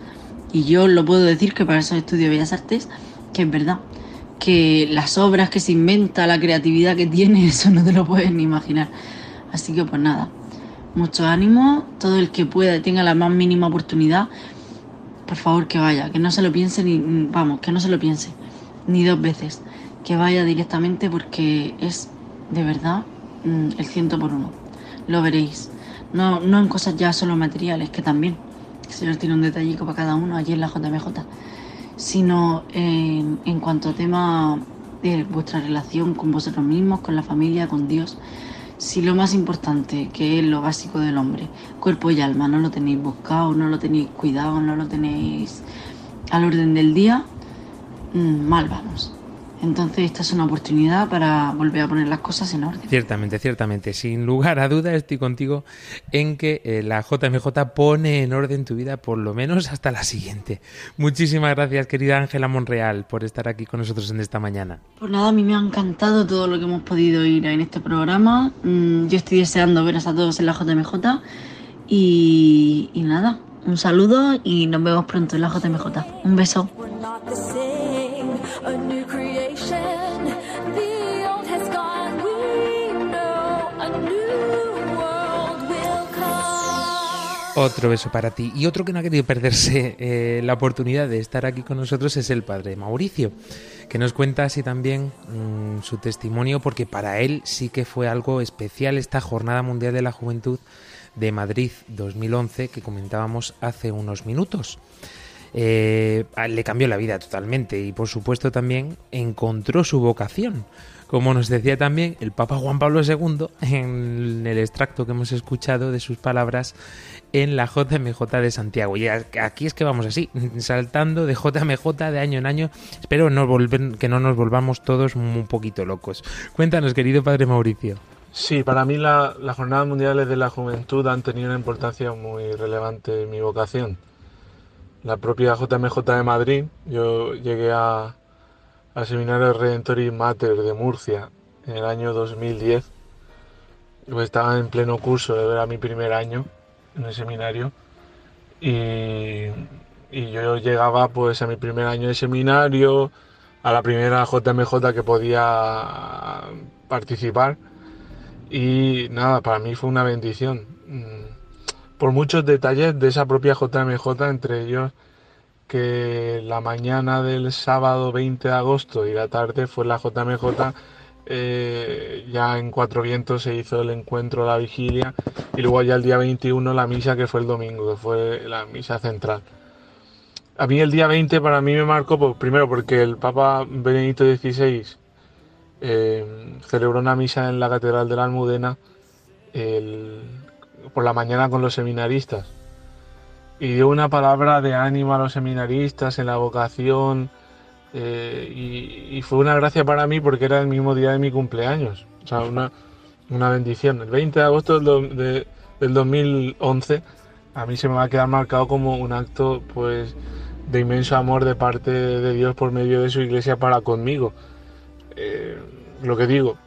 y yo lo puedo decir que para eso estudio Bellas Artes, que es verdad, que las obras que se inventa, la creatividad que tiene, (laughs) eso no te lo puedes ni imaginar. Así que pues nada, mucho ánimo, todo el que pueda, tenga la más mínima oportunidad, por favor que vaya, que no se lo piense ni, vamos, que no se lo piense, ni dos veces que vaya directamente porque es de verdad mm, el ciento por uno. Lo veréis. No, no en cosas ya solo materiales, que también. El Señor tiene un detallico para cada uno allí en la JMJ. Sino en cuanto a tema de vuestra relación con vosotros mismos, con la familia, con Dios. Si lo más importante, que es lo básico del hombre, cuerpo y alma, no lo tenéis buscado, no lo tenéis cuidado, no lo tenéis al orden del día, mm, mal vamos. Entonces esta es una oportunidad para volver a poner las cosas en orden. Ciertamente, ciertamente. Sin lugar a duda estoy contigo en que eh, la JMJ pone en orden tu vida por lo menos hasta la siguiente. Muchísimas gracias querida Ángela Monreal por estar aquí con nosotros en esta mañana. Pues nada, a mí me ha encantado todo lo que hemos podido ir en este programa. Mm, yo estoy deseando veros a todos en la JMJ y, y nada, un saludo y nos vemos pronto en la JMJ. Un beso. Otro beso para ti. Y otro que no ha querido perderse eh, la oportunidad de estar aquí con nosotros es el padre Mauricio, que nos cuenta así también mmm, su testimonio, porque para él sí que fue algo especial esta Jornada Mundial de la Juventud de Madrid 2011 que comentábamos hace unos minutos. Eh, le cambió la vida totalmente y por supuesto también encontró su vocación como nos decía también el Papa Juan Pablo II en el extracto que hemos escuchado de sus palabras en la JMJ de Santiago. Y aquí es que vamos así, saltando de JMJ de año en año. Espero que no nos volvamos todos un poquito locos. Cuéntanos, querido Padre Mauricio. Sí, para mí las la Jornadas Mundiales de la Juventud han tenido una importancia muy relevante en mi vocación. La propia JMJ de Madrid, yo llegué a, al Seminario Redentoris Mater de Murcia en el año 2010. Pues estaba en pleno curso, era mi primer año en el seminario. Y, y, yo llegaba pues a mi primer año de seminario, a la primera JMJ que podía participar. Y nada, para mí fue una bendición. Mm, por muchos detalles de esa propia JMJ, entre ellos que la mañana del sábado 20 de agosto y la tarde fue la JMJ. Eh, ya en Cuatro Vientos se hizo el encuentro, la vigilia, y luego ya el día 21 la misa que fue el domingo, que fue la misa central. A mí el día 20 para mí me marcó, pues, primero porque el Papa Benedicto XVI eh, celebró una misa en la Catedral de la Almudena por la mañana con los seminaristas y dio una palabra de ánimo a los seminaristas en la vocación eh, y, fue una gracia para mí porque era el mismo día de mi cumpleaños, o sea, una, una bendición. El 20 de agosto del, de, del 2011 a mí se me va a quedar marcado como un acto pues de inmenso amor de parte de Dios por medio de su iglesia para conmigo. Eh, lo que digo,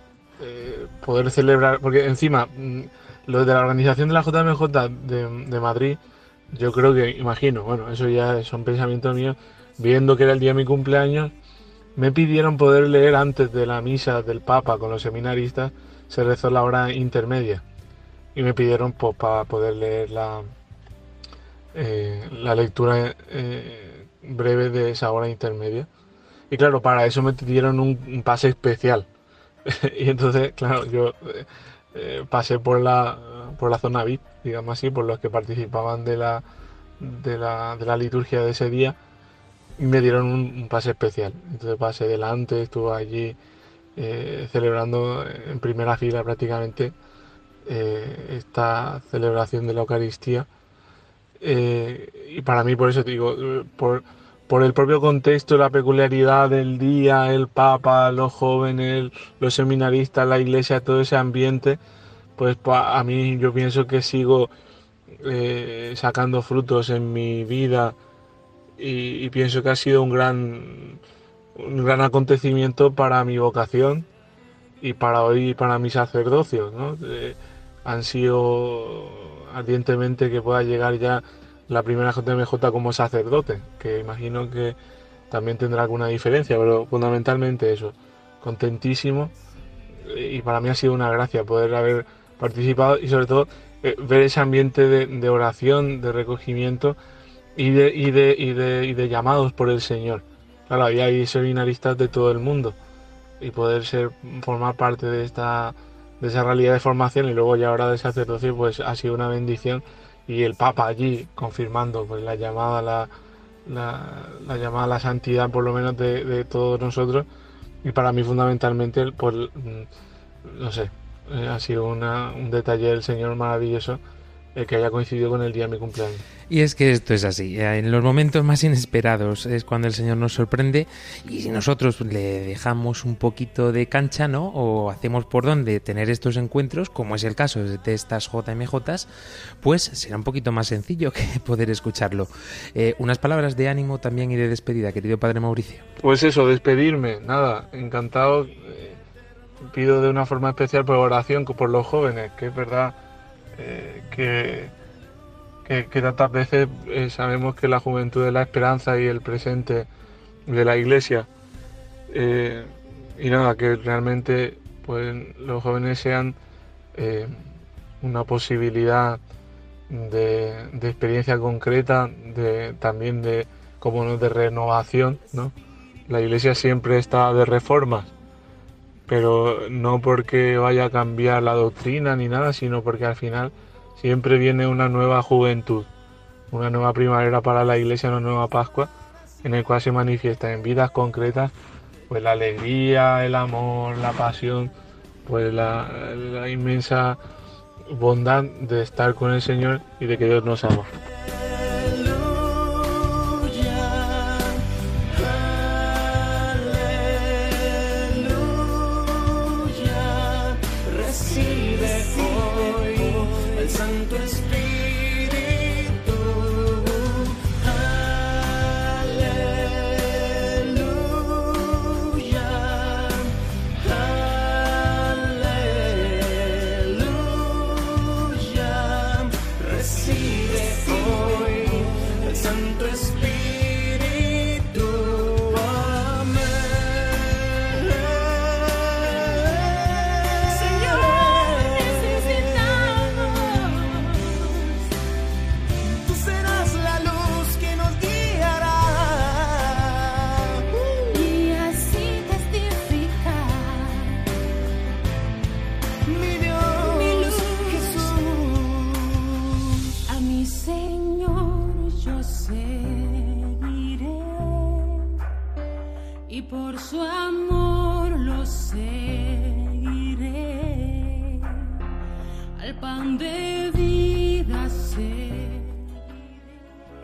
eh, poder celebrar, porque encima mm, lo de la organización de la JMJ de, de Madrid, yo creo que, imagino, bueno, eso ya son pensamientos míos, viendo que era el día de mi cumpleaños, me pidieron poder leer antes de la misa del Papa con los seminaristas, se rezó la hora intermedia. Y me pidieron pues, para poder leer la, eh, la lectura eh, breve de esa hora intermedia. Y claro, para eso me pidieron un, un pase especial. (laughs) y entonces, claro, yo eh, pasé por la, por la zona VIP, digamos así, por los que participaban de la, de la, de la liturgia de ese día me dieron un, pase especial. Entonces pasé delante, estuve allí eh, celebrando en primera fila prácticamente eh, esta celebración de la Eucaristía. Eh, y para mí, por eso te digo, por, por el propio contexto, la peculiaridad del día, el Papa, los jóvenes, los seminaristas, la iglesia, todo ese ambiente, pues a mí yo pienso que sigo sacando frutos en mi vida y, pienso que ha sido un gran, un gran acontecimiento para mi vocación y para hoy para mi sacerdocio. ¿no? Eh, han sido ardientemente que pueda llegar ya la primera JMJ como sacerdote, que imagino que también tendrá alguna diferencia, pero fundamentalmente eso, contentísimo y para mí ha sido una gracia poder haber participado y sobre todo eh, ver ese ambiente de, oración, de recogimiento y de, llamados por el Señor. Claro, había hay seminaristas de todo el mundo y poder ser formar parte de esta de esa realidad de formación y luego ya ahora de sacerdocio pues ha sido una bendición y el Papa allí confirmando pues la llamada la, la, llamada a la santidad por lo menos de, de, todos nosotros y para mí fundamentalmente por mm, no sé eh, ha sido una, un detalle del Señor maravilloso el que haya coincidido con el día de mi cumpleaños. Y es que esto es así, eh, en los momentos más inesperados es cuando el Señor nos sorprende y si nosotros le dejamos un poquito de cancha, ¿no? O hacemos por donde tener estos encuentros, como es el caso de estas JMJs, pues será un poquito más sencillo que (laughs) poder escucharlo. Eh, unas palabras de ánimo también y de despedida, querido Padre Mauricio. Pues eso, despedirme, nada, encantado. Pido de una forma especial por oración por los jóvenes, que es verdad eh, que, que, tantas veces eh, sabemos que la juventud es la esperanza y el presente de la iglesia. Eh, y nada, que realmente pues, los jóvenes sean una posibilidad de, experiencia concreta, de, también de, como no, de renovación. ¿no? La iglesia siempre está de reformas pero no porque vaya a cambiar la doctrina ni nada, sino porque al final siempre viene una nueva juventud, una nueva primavera para la iglesia, una nueva Pascua, en el cual se manifiesta en vidas concretas pues la alegría, el amor, la pasión, pues la, inmensa bondad de estar con el Señor y de que Dios nos ama.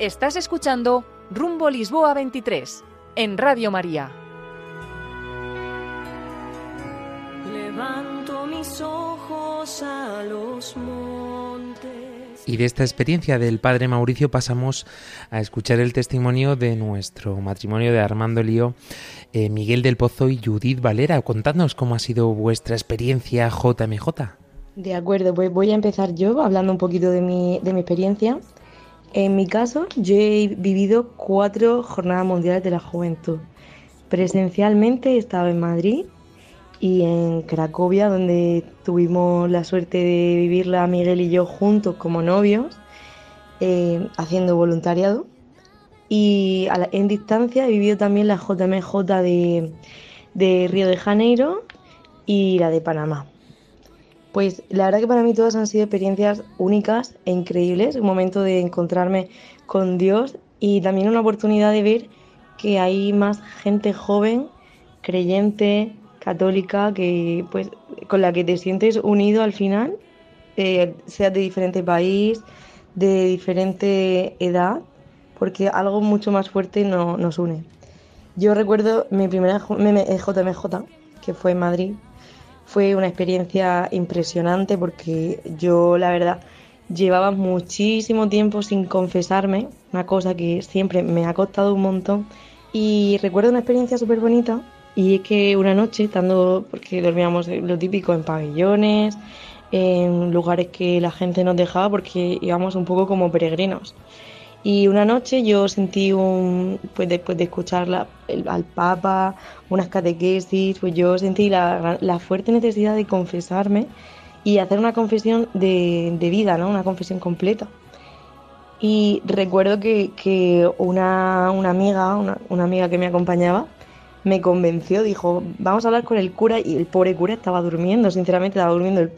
Estás escuchando Rumbo Lisboa 23 en Radio María. Levanto mis ojos a los montes. Y de esta experiencia del padre Mauricio pasamos a escuchar el testimonio de nuestro matrimonio de Armando Lío, eh, Miguel del Pozo y Judith Valera. Contadnos cómo ha sido vuestra experiencia JMJ. De acuerdo, pues voy a empezar yo hablando un poquito de mi, de mi experiencia. En mi caso, yo he vivido cuatro jornadas mundiales de la juventud. Presencialmente he estado en Madrid y en Cracovia, donde tuvimos la suerte de vivirla Miguel y yo juntos como novios, eh, haciendo voluntariado. Y en distancia he vivido también la JMJ de, de Río de Janeiro y la de Panamá. Pues la verdad que para mí todas han sido experiencias únicas e increíbles, un momento de encontrarme con Dios y también una oportunidad de ver que hay más gente joven, creyente, católica, que pues con la que te sientes unido al final, eh, seas de diferente país, de diferente edad, porque algo mucho más fuerte no- nos une. Yo recuerdo mi primera JMJ, que fue en Madrid, fue una experiencia impresionante porque yo, la verdad, llevaba muchísimo tiempo sin confesarme, una cosa que siempre me ha costado un montón. Y recuerdo una experiencia súper bonita y es que una noche, estando, porque dormíamos lo típico en pabellones, en lugares que la gente nos dejaba porque íbamos un poco como peregrinos. Y una noche yo sentí un, pues después de escuchar el- al Papa, unas catequesis, pues yo sentí la, la fuerte necesidad de confesarme y hacer una confesión de, de vida, ¿no? Una confesión completa. Y recuerdo que, que una, una amiga, una, una amiga que me acompañaba, me convenció, dijo, vamos a hablar con el cura y el pobre cura estaba durmiendo, sinceramente estaba durmiendo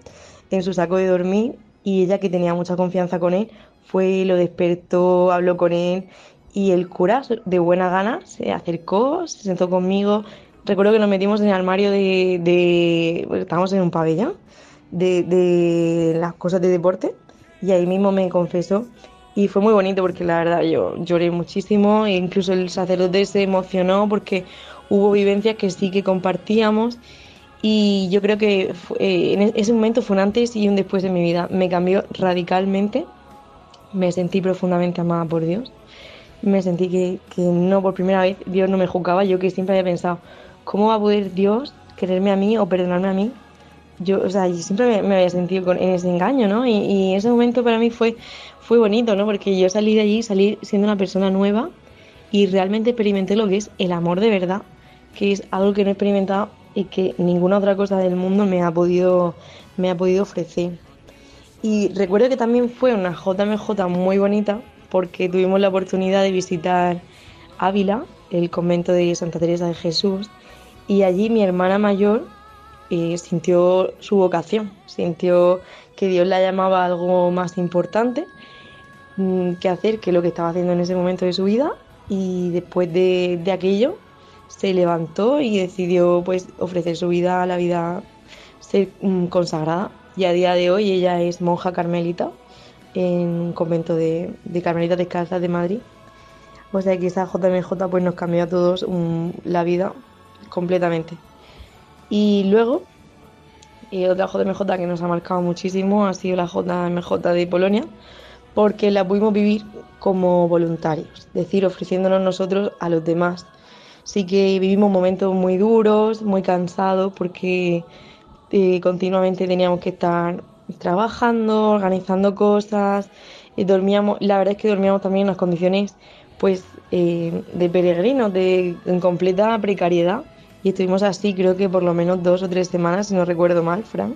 en su saco de dormir y ella que tenía mucha confianza con él fue, lo despertó, habló con él y el cura de buena gana se acercó, se sentó conmigo. Recuerdo que nos metimos en el armario de, de estábamos en un pabellón de, de las cosas de deporte y ahí mismo me confesó y fue muy bonito porque la verdad yo lloré muchísimo e incluso el sacerdote se emocionó porque hubo vivencias que sí que compartíamos y yo creo que eh, en ese momento fue un antes y un después de mi vida. Me cambió radicalmente, me sentí profundamente amada por Dios, me sentí que, que no por primera vez Dios no me juzgaba, yo que siempre había pensado, ¿cómo va a poder Dios quererme a mí o perdonarme a mí? Yo, o sea, siempre me, había sentido con, en ese engaño, ¿no? Y, y ese momento para mí fue, fue bonito, ¿no? Porque yo salí de allí, salí siendo una persona nueva y realmente experimenté lo que es el amor de verdad, que es algo que no he experimentado y que ninguna otra cosa del mundo me ha podido, me ha podido ofrecer. Y recuerdo que también fue una JMJ muy bonita porque tuvimos la oportunidad de visitar Ávila, el convento de Santa Teresa de Jesús, y allí mi hermana mayor eh, sintió su vocación, sintió que Dios la llamaba a algo más importante mm, que hacer que lo que estaba haciendo en ese momento de su vida y después de, de aquello se levantó y decidió pues ofrecer su vida a la vida ser mm, consagrada y a día de hoy ella es monja carmelita en un convento de, de Carmelitas Descalzas de Madrid. O sea que esa JMJ pues nos cambió a todos la vida completamente. Y luego, eh, otra JMJ que nos ha marcado muchísimo ha sido la JMJ de Polonia, porque la pudimos vivir como voluntarios, es decir, ofreciéndonos nosotros a los demás. Sí que vivimos momentos muy duros, muy cansados, porque eh, continuamente teníamos que estar trabajando, organizando cosas, eh, dormíamos, la verdad es que dormíamos también en unas condiciones pues eh, de peregrinos, de en completa precariedad y estuvimos así creo que por lo menos dos o tres semanas, si no recuerdo mal, Fran.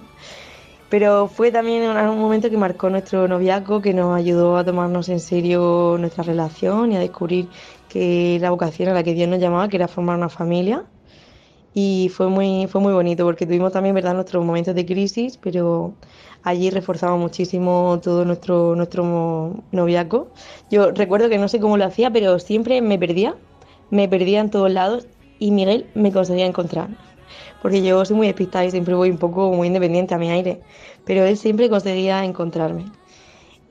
Pero fue también un, un momento que marcó nuestro noviazgo, que nos ayudó a tomarnos en serio nuestra relación y a descubrir que la vocación a la que Dios nos llamaba, que era formar una familia. Y fue muy, fue muy bonito porque tuvimos también ¿verdad? nuestros momentos de crisis, pero allí reforzamos muchísimo todo nuestro, nuestro noviazgo. Yo recuerdo que no sé cómo lo hacía, pero siempre me perdía, me perdía en todos lados y Miguel me conseguía encontrar. Porque yo soy muy despistada y siempre voy un poco muy independiente a mi aire, pero él siempre conseguía encontrarme.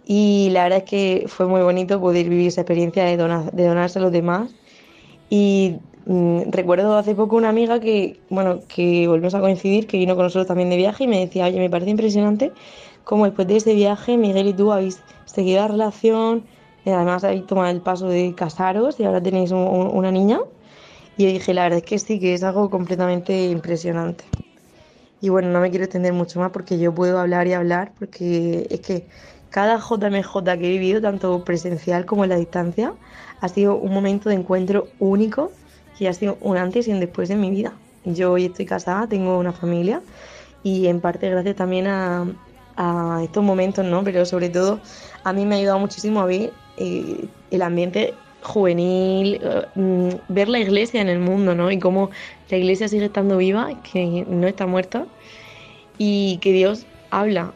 Y la verdad es que fue muy bonito poder vivir esa experiencia de, donar, de donarse a los demás. Y recuerdo hace poco una amiga que, bueno, que volvimos a coincidir, que vino con nosotros también de viaje y me decía, oye, me parece impresionante cómo después de ese viaje Miguel y tú habéis seguido la relación, y además habéis tomado el paso de casaros y ahora tenéis un- un- una niña. Y dije, la verdad es que sí, que es algo completamente impresionante. Y bueno, no me quiero extender mucho más porque yo puedo hablar y hablar, porque es que cada JMJ que he vivido, tanto presencial como en la distancia, ha sido un momento de encuentro único y ha sido un antes y un después en mi vida. Yo hoy estoy casada, tengo una familia y en parte gracias también a, a estos momentos, ¿no? Pero sobre todo a mí me ha ayudado muchísimo a ver eh, el ambiente juvenil, eh, mm, ver la iglesia en el mundo, ¿no? Y cómo la iglesia sigue estando viva, que no está muerta y que Dios habla,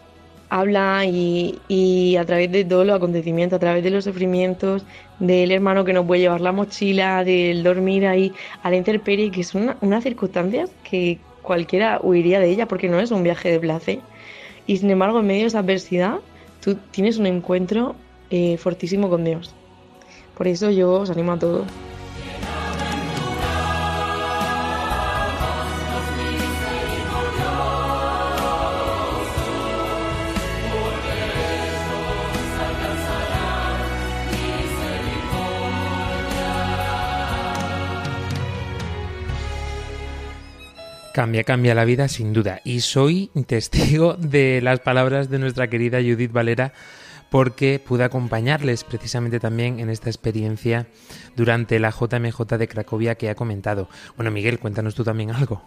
habla y, y, a través de todos los acontecimientos, a través de los sufrimientos, del hermano que no puede llevar la mochila, del dormir ahí a la intemperie, que son unas circunstancias que cualquiera huiría de ella porque no es un viaje de placer. Y sin embargo, en medio de esa adversidad, tú tienes un encuentro eh, fortísimo con Dios. Por eso yo os animo a todos. Cambia, cambia la vida sin duda. Y soy testigo de las palabras de nuestra querida Judith Valera porque pude acompañarles precisamente también en esta experiencia durante la JMJ de Cracovia que ha comentado. Bueno, Miguel, cuéntanos tú también algo.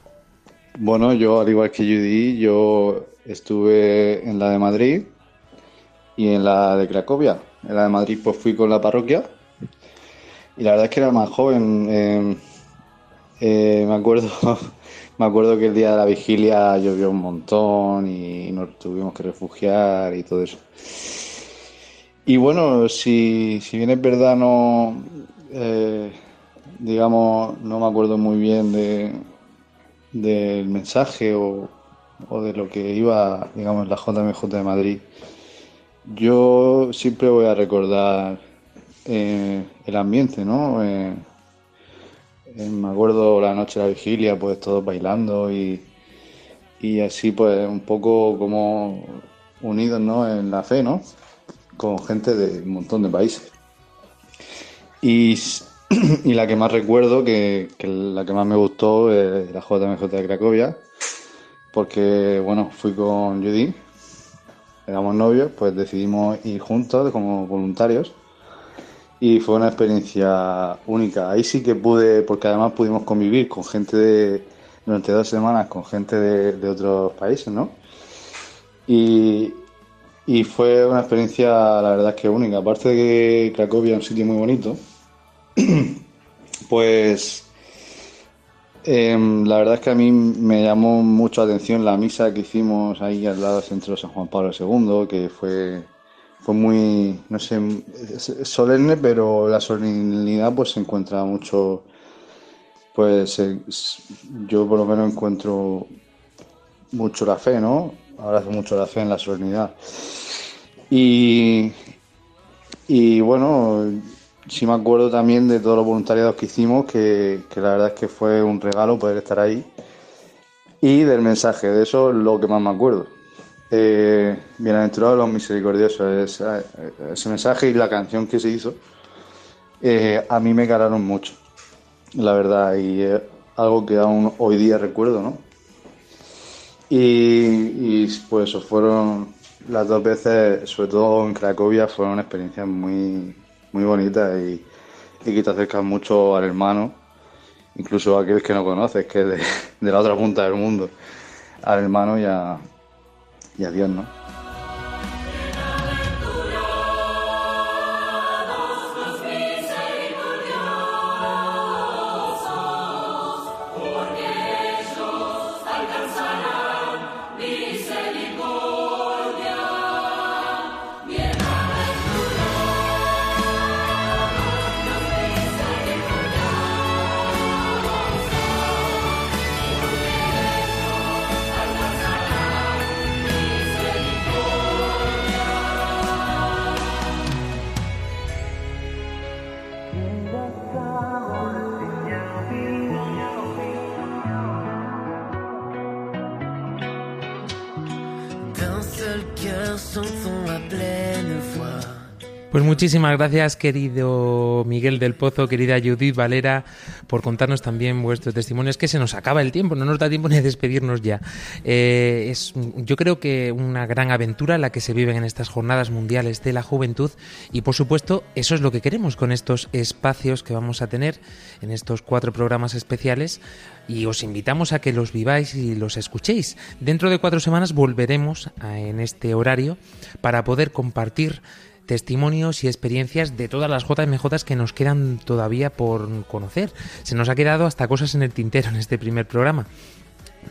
Bueno, yo al igual que Judith, yo estuve en la de Madrid y en la de Cracovia. En la de Madrid pues fui con la parroquia y la verdad es que era más joven. Eh, eh, me acuerdo me acuerdo que el día de la vigilia llovió un montón y nos tuvimos que refugiar y todo eso. Y bueno, si, si bien es verdad, no, eh, digamos, no me acuerdo muy bien de, del mensaje o, de lo que iba, digamos, la JMJ de Madrid. Yo siempre voy a recordar eh, el ambiente, ¿no? Eh, me acuerdo la noche de la vigilia, pues todos bailando y, y así pues un poco como unidos ¿no? en la fe, ¿no? Con gente de un montón de países. Y, (clears throat) y la que más recuerdo, que, que, la que más me gustó, es la JMJ de Cracovia, porque bueno, fui con Judy, éramos novios, pues decidimos ir juntos como voluntarios y fue una experiencia única. Ahí sí que pude, porque además pudimos convivir con gente de, durante dos semanas, con gente de, otros países, ¿no? Y, y, fue una experiencia, la verdad es que única. Aparte de que Cracovia es un sitio muy bonito, (clears throat) pues em, la verdad es que a mí me llamó mucho la atención la misa que hicimos ahí al lado del centro de San Juan Pablo II, que fue fue muy, no sé, solemne, pero la solemnidad pues se encuentra mucho, pues yo por lo menos encuentro mucho la fe, ¿no? Abrazo mucho la fe en la solemnidad. Y, y bueno, sí me acuerdo también de todos los voluntariados que hicimos, que, que la verdad es que fue un regalo poder estar ahí. Y del mensaje, de eso es lo que más me acuerdo eh, Bienaventurados los misericordiosos. ese mensaje y la canción que se hizo eh, a mí me calaron mucho, la verdad, y es algo que aún hoy día recuerdo, ¿no? Y, pues fueron las dos veces, sobre todo en Cracovia, fueron experiencias muy, muy bonitas y, y que te acercan mucho al hermano, incluso a aquel que no conoces, que es de, (laughs) de la otra punta del mundo, al hermano y a, y adiós, ¿no? seul cœur sans ton rappel. Pues muchísimas gracias, querido Miguel del Pozo, querida Judith Valera, por contarnos también vuestro testimonio. Es que se nos acaba el tiempo, no nos da tiempo ni a despedirnos ya. Eh, es, yo creo que una gran aventura la que se vive en estas jornadas mundiales de la juventud y, por supuesto, eso es lo que queremos con estos espacios que vamos a tener en estos cuatro programas especiales y os invitamos a que los viváis y los escuchéis. Dentro de cuatro semanas volveremos en este horario para poder compartir testimonios y experiencias de todas las JMJ que nos quedan todavía por conocer. Se nos ha quedado hasta cosas en el tintero en este primer programa.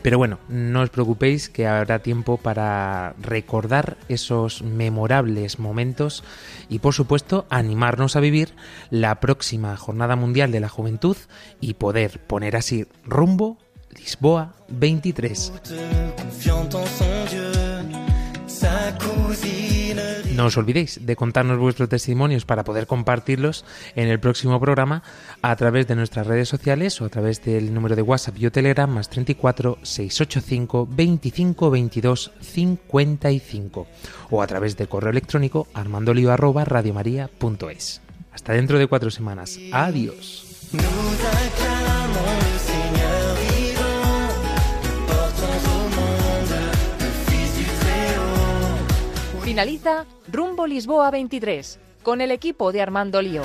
Pero bueno, no os preocupéis que habrá tiempo para recordar esos memorables momentos y por supuesto animarnos a vivir la próxima Jornada Mundial de la Juventud y poder poner así rumbo Lisboa 23. No os olvidéis de contarnos vuestros testimonios para poder compartirlos en el próximo programa a través de nuestras redes sociales o a través del número de WhatsApp y o Telegram más 34 685 25 22 55 o a través de correo electrónico armandolio. Hasta dentro de cuatro semanas. Adiós. Finaliza Rumbo Lisboa 23 con el equipo de Armando Lío.